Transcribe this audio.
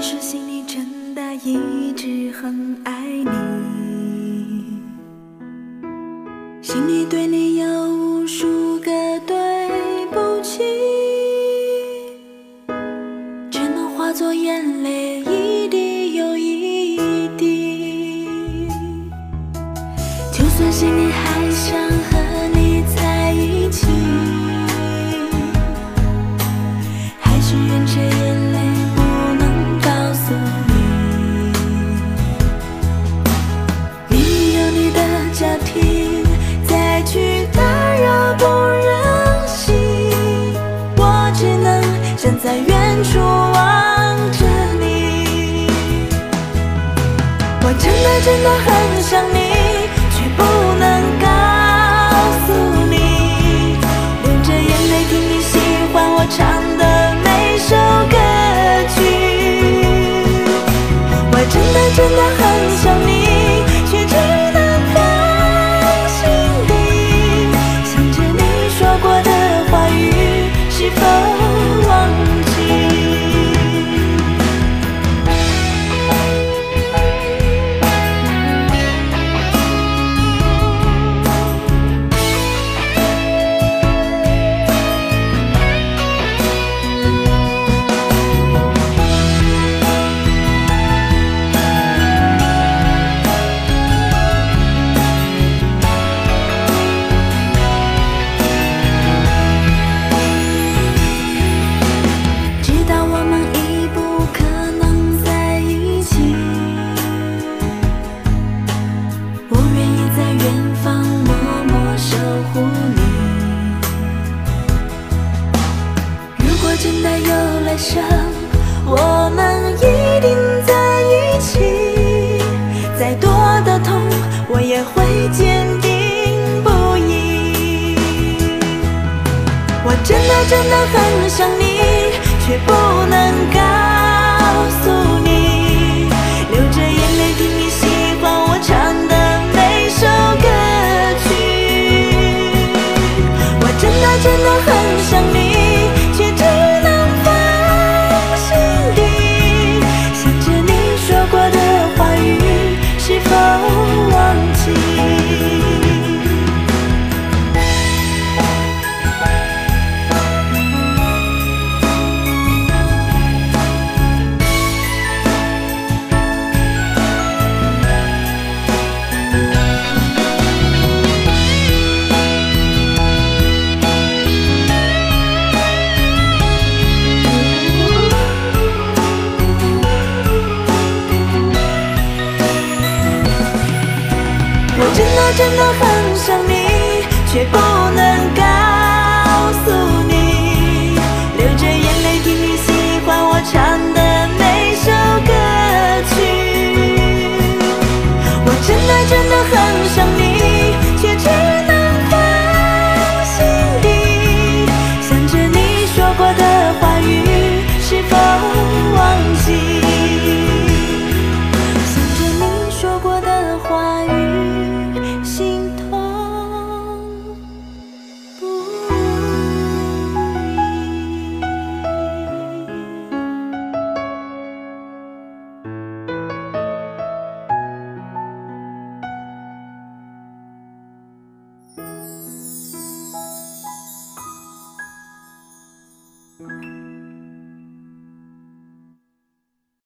其实心里真的一直很爱你，心里对你有无数个站在远处望着你。我真的真的很想你，会坚定不移。我真的真的很想你，却不能告真的真的很想你，却不能改。